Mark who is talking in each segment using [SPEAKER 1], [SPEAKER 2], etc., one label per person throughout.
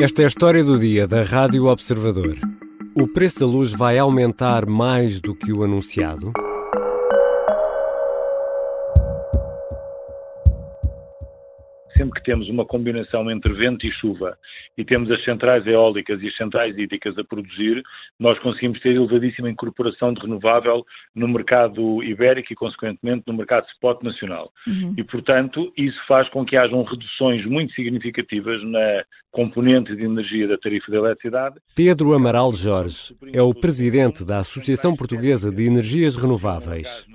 [SPEAKER 1] Esta é a história do dia da Rádio Observador. O preço da luz vai aumentar mais do que o anunciado?
[SPEAKER 2] Temos uma combinação entre vento e chuva e temos as centrais eólicas e as centrais hídricas a produzir, nós conseguimos ter elevadíssima incorporação de renovável no mercado ibérico e, consequentemente, no mercado spot nacional. Uhum. E, portanto, isso faz com que hajam reduções muito significativas na componente de energia da tarifa da eletricidade.
[SPEAKER 1] Pedro Amaral Jorge é o presidente da Associação Portuguesa de Energias Renováveis.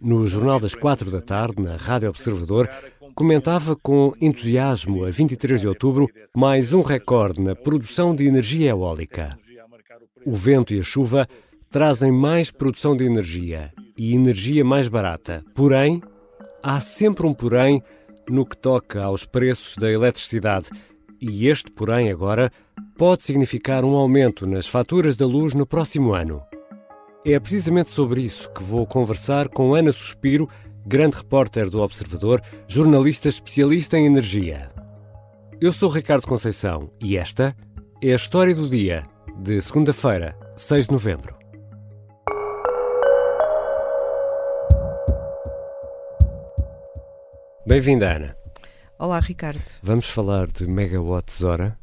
[SPEAKER 1] No Jornal das Quatro da Tarde, na Rádio Observador, comentava com entusiasmo a 23 de outubro mais um recorde na produção de energia eólica. O vento e a chuva trazem mais produção de energia e energia mais barata. Porém, há sempre um porém no que toca aos preços da eletricidade. E este porém agora pode significar um aumento nas faturas da luz no próximo ano. É precisamente sobre isso que vou conversar com Ana Suspiro, grande repórter do Observador, jornalista especialista em energia. Eu sou Ricardo Conceição e esta é a história do dia de segunda-feira, 6 de novembro. Bem-vinda, Ana.
[SPEAKER 3] Olá, Ricardo.
[SPEAKER 1] Vamos falar de megawatts-hora?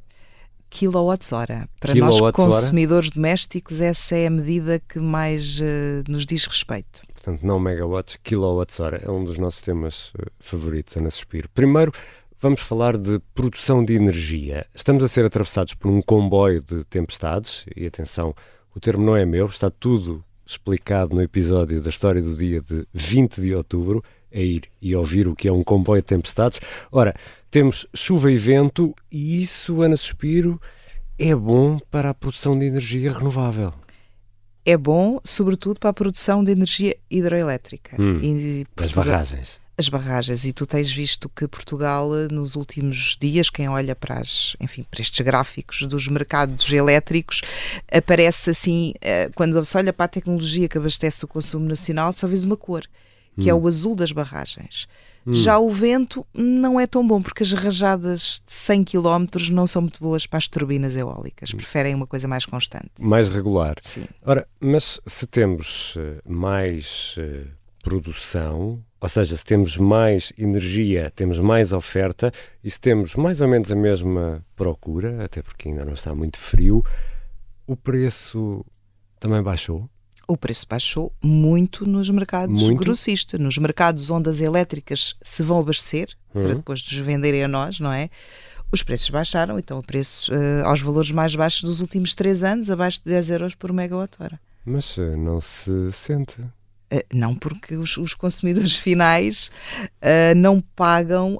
[SPEAKER 3] Quilowatts-hora. Para nós, consumidores domésticos, essa é a medida que mais uh, nos diz respeito
[SPEAKER 1] portanto não megawatts, kilowatts-hora, é um dos nossos temas uh, favoritos, Ana Suspiro. Primeiro, vamos falar de produção de energia. Estamos a ser atravessados por um comboio de tempestades, e atenção, o termo não é meu, está tudo explicado no episódio da história do dia de 20 de outubro, a ir e ouvir o que é um comboio de tempestades. Ora, temos chuva e vento, e isso, Ana Suspiro, é bom para a produção de energia renovável
[SPEAKER 3] é bom, sobretudo para a produção de energia hidroelétrica.
[SPEAKER 1] Hum, e Portugal, as barragens.
[SPEAKER 3] As barragens. E tu tens visto que Portugal, nos últimos dias, quem olha para, as, enfim, para estes gráficos dos mercados elétricos, aparece assim, eh, quando se olha para a tecnologia que abastece o consumo nacional, só vês uma cor, que é hum. é o azul das barragens. Hum. Já o vento não é tão bom, porque as rajadas de 100 km não são muito boas para as turbinas eólicas. Hum. Preferem uma coisa mais constante.
[SPEAKER 1] Mais regular.
[SPEAKER 3] Sim.
[SPEAKER 1] Ora, mas se temos eh, mais uh, produção, ou seja, se temos mais energia, temos mais oferta, e se temos mais ou menos a mesma procura, até porque ainda não está muito frio, o preço também baixou?
[SPEAKER 3] O preço baixou muito nos mercados muito? grossistas, nos mercados onde as elétricas se vão abastecer, uhum. para depois nos venderem a nós, não é? Os preços baixaram, então preços uh, aos valores mais baixos dos últimos três anos, abaixo de 10 euros por megawatt-hora.
[SPEAKER 1] Mas uh, não se sente.
[SPEAKER 3] Uh, não, porque os, os consumidores finais uh, não pagam,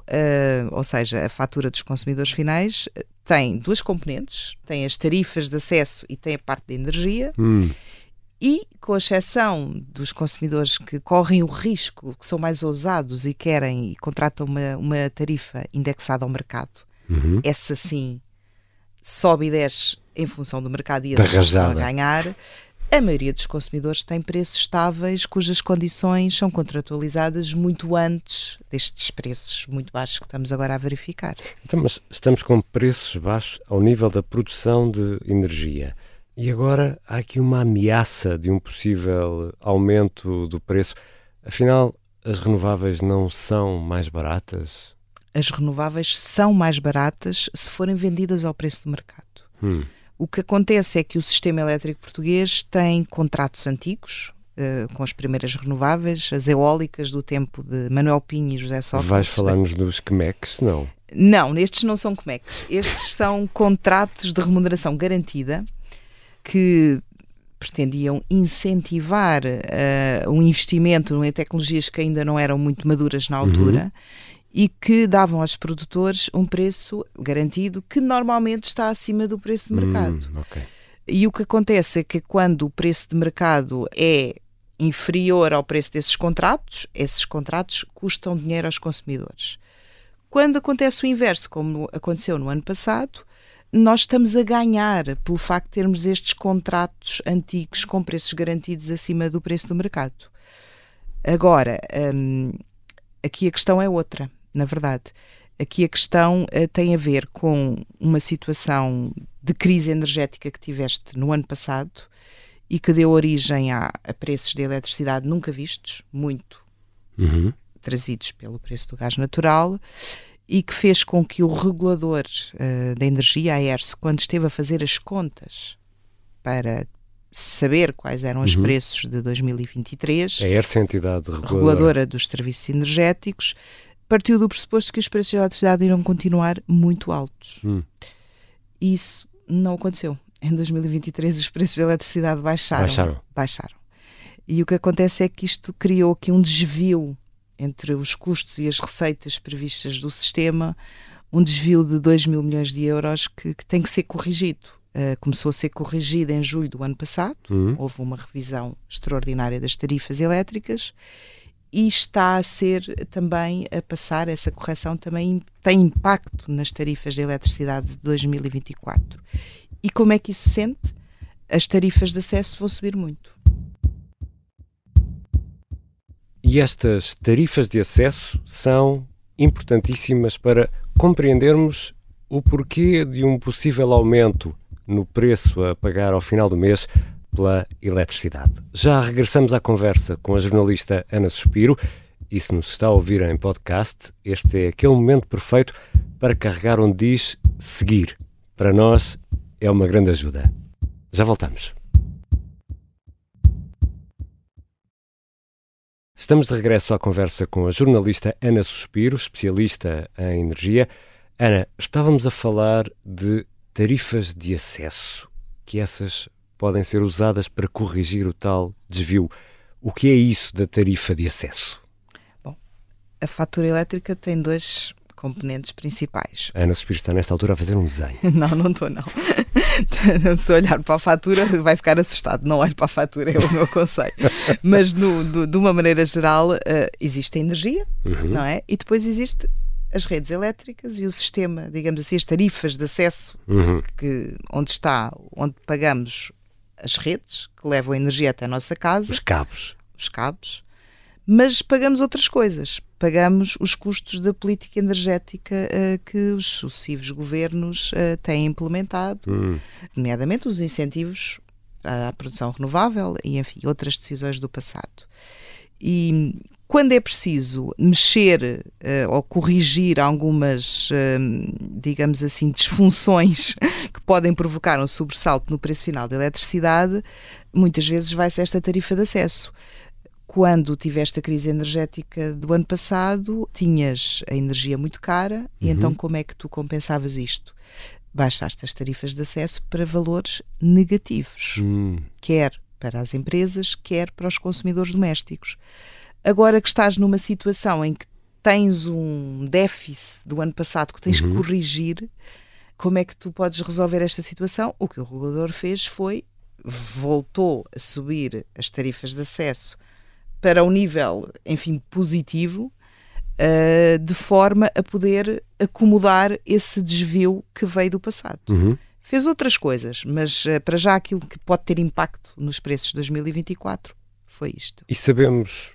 [SPEAKER 3] ou seja, a fatura dos consumidores finais tem duas componentes: tem as tarifas de acesso e tem a parte da energia.
[SPEAKER 1] Hum
[SPEAKER 3] e, com exceção dos consumidores que correm o risco, que são mais ousados e querem e contratam uma, uma tarifa indexada ao mercado,
[SPEAKER 1] uhum.
[SPEAKER 3] essa sim sobe e desce em função do mercado e esses estão a ganhar. A maioria dos consumidores tem preços estáveis cujas condições são contratualizadas muito antes destes preços muito baixos que estamos agora a verificar.
[SPEAKER 1] Então, mas estamos com preços baixos ao nível da produção de energia. E agora há aqui uma ameaça de um possível aumento do preço. Afinal, as renováveis não são mais baratas?
[SPEAKER 3] As renováveis são mais baratas se forem vendidas ao preço do mercado.
[SPEAKER 1] Hum.
[SPEAKER 3] O que acontece é que o sistema elétrico português tem contratos antigos, Uh, com as primeiras renováveis, as eólicas do tempo de Manuel Pinho e José Sócrates.
[SPEAKER 1] Vais falar-nos dos CMECs, não?
[SPEAKER 3] Não, estes não são CMECs. Estes são contratos de remuneração garantida que pretendiam incentivar uh, um investimento em tecnologias que ainda não eram muito maduras na altura. Uhum. E que davam aos produtores um preço garantido que normalmente está acima do preço de mercado.
[SPEAKER 1] Hum, okay.
[SPEAKER 3] E o que acontece é que quando o preço de mercado é inferior ao preço desses contratos, esses contratos custam dinheiro aos consumidores. Quando acontece o inverso, como aconteceu no ano passado, nós estamos a ganhar pelo facto de termos estes contratos antigos com preços garantidos acima do preço do mercado. Agora, hum, aqui a questão é outra, na verdade. Aqui a questão uh, tem a ver com uma situação de crise energética que tiveste no ano passado e que deu origem a, a preços de eletricidade nunca vistos, muito uhum. trazidos pelo preço do gás natural e que fez com que o regulador uh, da energia, a ERSE, quando esteve a fazer as contas para saber quais eram os uhum. preços de 2023.
[SPEAKER 1] A ERSE é a entidade reguladora.
[SPEAKER 3] reguladora dos serviços energéticos, partiu do pressuposto que os preços de eletricidade irão continuar muito altos. Hum. Isso não aconteceu. Em 2023 os preços de eletricidade baixaram.
[SPEAKER 1] Baixaram.
[SPEAKER 3] Baixaram. E o que acontece é que isto criou aqui um desvio entre os custos e as receitas previstas do sistema, um desvio de 2 mil milhões de euros que, que tem que ser corrigido. Uh, começou a ser corrigido em julho do ano passado, uhum. houve uma revisão extraordinária das tarifas elétricas e está a ser também a passar, essa correção também tem impacto nas tarifas de eletricidade de 2024. E como é que isso se sente? As tarifas de acesso vão subir muito.
[SPEAKER 1] E estas tarifas de acesso são importantíssimas para compreendermos o porquê de um possível aumento no preço a pagar ao final do mês pela eletricidade. Já regressamos à conversa com a jornalista Ana Suspiro e se nos está a ouvir em podcast, este é aquele momento perfeito para carregar onde diz seguir. Para nós é uma grande ajuda. Já voltamos. Estamos de regresso à conversa com a jornalista Ana Suspiro, especialista em energia. Ana, estávamos a falar de tarifas de acesso, que essas podem ser usadas para corrigir o tal desvio. O que é isso da tarifa de acesso?
[SPEAKER 3] Bom, a fatura elétrica tem dois componentes principais.
[SPEAKER 1] A Ana Suspiro está nesta altura a fazer um desenho.
[SPEAKER 3] não, não estou não. Se olhar para a fatura vai ficar assustado. Não olhe para a fatura, é o meu conselho. Mas no, do, de uma maneira geral uh, existe a energia, uhum. não é? E depois existe as redes elétricas e o sistema, digamos assim, as tarifas de acesso uhum. que, onde está, onde pagamos as redes que levam a energia até a nossa casa.
[SPEAKER 1] Os cabos.
[SPEAKER 3] Os cabos. Mas pagamos outras coisas. Pagamos os custos da política energética uh, que os sucessivos governos uh, têm implementado, uhum. nomeadamente os incentivos à produção renovável e, enfim, outras decisões do passado. E quando é preciso mexer uh, ou corrigir algumas, uh, digamos assim, disfunções que podem provocar um sobressalto no preço final da eletricidade, muitas vezes vai-se esta tarifa de acesso. Quando tiveste a crise energética do ano passado, tinhas a energia muito cara, uhum. e então como é que tu compensavas isto? Baixaste as tarifas de acesso para valores negativos, uhum. quer para as empresas, quer para os consumidores domésticos. Agora que estás numa situação em que tens um déficit do ano passado que tens uhum. que corrigir, como é que tu podes resolver esta situação? O que o regulador fez foi voltou a subir as tarifas de acesso para um nível, enfim, positivo, uh, de forma a poder acomodar esse desvio que veio do passado. Uhum. Fez outras coisas, mas uh, para já aquilo que pode ter impacto nos preços de 2024 foi isto.
[SPEAKER 1] E sabemos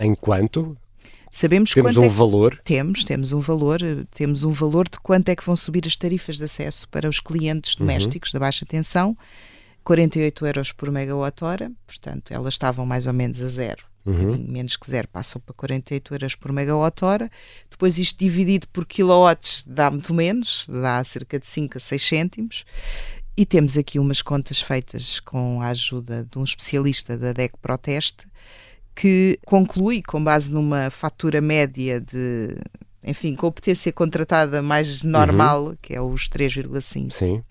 [SPEAKER 1] em quanto?
[SPEAKER 3] Sabemos
[SPEAKER 1] temos
[SPEAKER 3] um
[SPEAKER 1] é que... valor?
[SPEAKER 3] Temos, temos um valor, temos um valor de quanto é que vão subir as tarifas de acesso para os clientes uhum. domésticos uhum. da baixa tensão, 48 euros por megawatt-hora, portanto elas estavam mais ou menos a zero, uhum. um menos que zero, passam para 48 euros por megawatt-hora, depois isto dividido por quilowatts dá muito menos, dá cerca de 5 a 6 cêntimos, e temos aqui umas contas feitas com a ajuda de um especialista da DEC Proteste, que conclui, com base numa fatura média de, enfim, competência contratada mais normal, uhum. que é os 3,5.
[SPEAKER 1] Sim.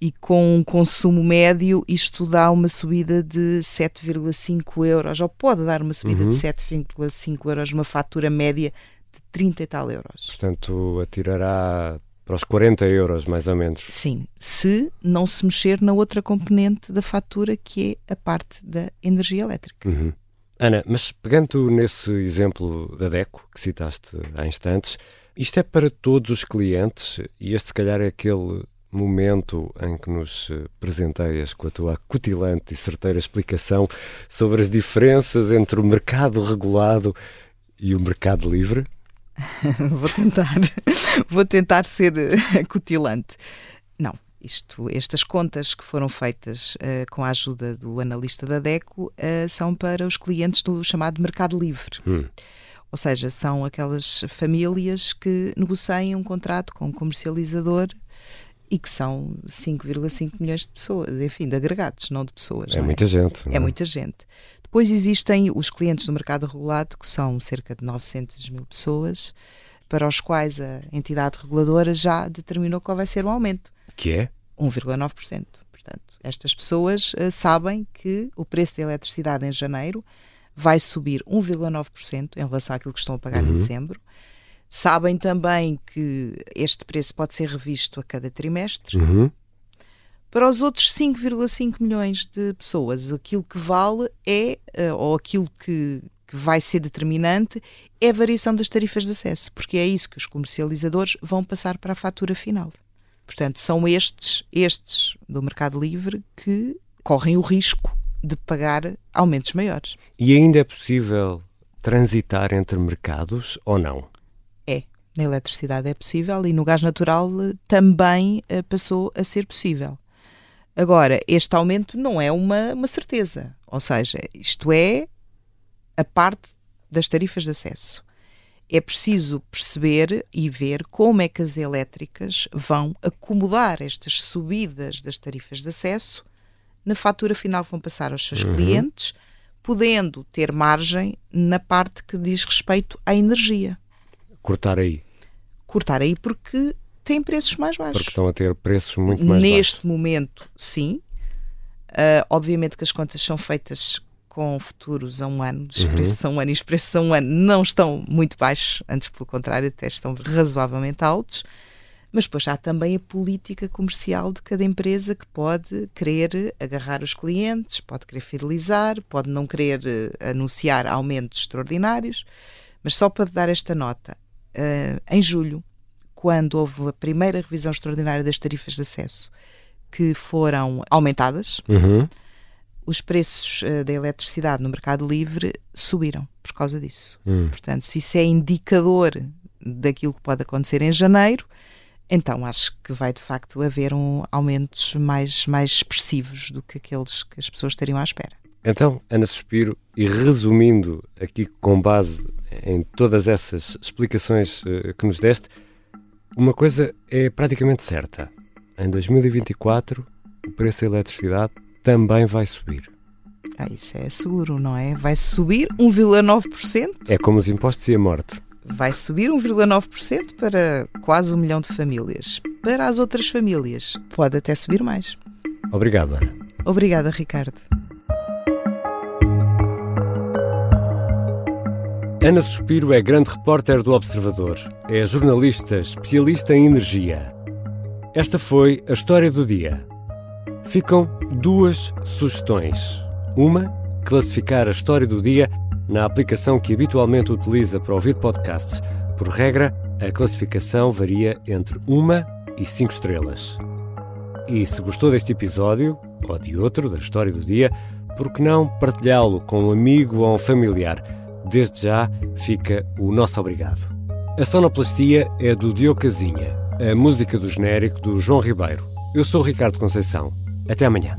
[SPEAKER 3] E com um consumo médio, isto dá uma subida de 7,5 euros, ou pode dar uma subida uhum. de 7,5 euros numa fatura média de 30 e tal euros.
[SPEAKER 1] Portanto, atirará para os 40 euros, mais ou menos.
[SPEAKER 3] Sim, se não se mexer na outra componente da fatura, que é a parte da energia elétrica.
[SPEAKER 1] Uhum. Ana, mas pegando nesse exemplo da DECO que citaste há instantes, isto é para todos os clientes e este, se calhar, é aquele momento em que nos presenteias com a tua acutilante e certeira explicação sobre as diferenças entre o mercado regulado e o mercado livre?
[SPEAKER 3] vou tentar, vou tentar ser cutilante. Não, isto, estas contas que foram feitas uh, com a ajuda do analista da DECO uh, são para os clientes do chamado mercado livre. Hum. Ou seja, são aquelas famílias que negociam um contrato com um comercializador e que são 5,5 milhões de pessoas, enfim, de agregados, não de pessoas.
[SPEAKER 1] É, é? muita gente.
[SPEAKER 3] É, é muita gente. Depois existem os clientes do mercado regulado, que são cerca de 900 mil pessoas, para os quais a entidade reguladora já determinou qual vai ser o aumento.
[SPEAKER 1] Que é?
[SPEAKER 3] 1,9%. Portanto, estas pessoas uh, sabem que o preço da eletricidade em janeiro vai subir 1,9% em relação àquilo que estão a pagar uhum. em dezembro. Sabem também que este preço pode ser revisto a cada trimestre.
[SPEAKER 1] Uhum.
[SPEAKER 3] Para os outros 5,5 milhões de pessoas, aquilo que vale é, uh, ou aquilo que, que vai ser determinante, é a variação das tarifas de acesso, porque é isso que os comercializadores vão passar para a fatura final. Portanto, são estes, estes do mercado livre que correm o risco de pagar aumentos maiores.
[SPEAKER 1] E ainda é possível transitar entre mercados ou não?
[SPEAKER 3] Na eletricidade é possível e no gás natural eh, também uh, passou a ser possível. Agora, este aumento não é uma, uma certeza. Ou seja, isto é a parte das tarifas de acesso é preciso perceber e ver como é que as elétricas vão acomodar estas subidas das tarifas de acesso na fatura final que vão passar aos seus uhum. clientes, podendo ter margem na parte que diz respeito à energia.
[SPEAKER 1] Cortar aí.
[SPEAKER 3] Cortar aí porque têm preços mais baixos.
[SPEAKER 1] Porque estão a ter preços muito mais
[SPEAKER 3] Neste
[SPEAKER 1] baixos.
[SPEAKER 3] Neste momento, sim. Uh, obviamente que as contas são feitas com futuros a um ano, os uhum. preços a um ano e os preços a um ano não estão muito baixos, antes pelo contrário, até estão razoavelmente altos. Mas depois há também a política comercial de cada empresa que pode querer agarrar os clientes, pode querer fidelizar, pode não querer uh, anunciar aumentos extraordinários. Mas só para dar esta nota, uh, em julho, quando houve a primeira revisão extraordinária das tarifas de acesso, que foram aumentadas,
[SPEAKER 1] uhum
[SPEAKER 3] os preços uh, da eletricidade no mercado livre subiram por causa disso.
[SPEAKER 1] Hum.
[SPEAKER 3] Portanto, se isso é indicador daquilo que pode acontecer em janeiro, então acho que vai de facto haver um, aumentos mais, mais expressivos do que aqueles que as pessoas estariam à espera.
[SPEAKER 1] Então, Ana Suspiro, e resumindo aqui com base em todas essas explicações uh, que nos deste, uma coisa é praticamente certa. Em 2024, o preço da eletricidade também vai subir.
[SPEAKER 3] Ah, isso é seguro, não é? Vai subir 1,9%.
[SPEAKER 1] É como os impostos e a morte.
[SPEAKER 3] Vai subir 1,9% para quase um milhão de famílias. Para as outras famílias, pode até subir mais.
[SPEAKER 1] Obrigado, Ana.
[SPEAKER 3] Obrigada, Ricardo.
[SPEAKER 1] Ana Suspiro é grande repórter do Observador. É jornalista especialista em energia. Esta foi a história do dia. Ficam duas sugestões. Uma, classificar a história do dia na aplicação que habitualmente utiliza para ouvir podcasts. Por regra, a classificação varia entre uma e cinco estrelas. E se gostou deste episódio, ou de outro, da história do dia, por que não partilhá-lo com um amigo ou um familiar? Desde já fica o nosso obrigado. A sonoplastia é do Diogo Casinha, a música do genérico do João Ribeiro. Eu sou Ricardo Conceição. Até amanhã.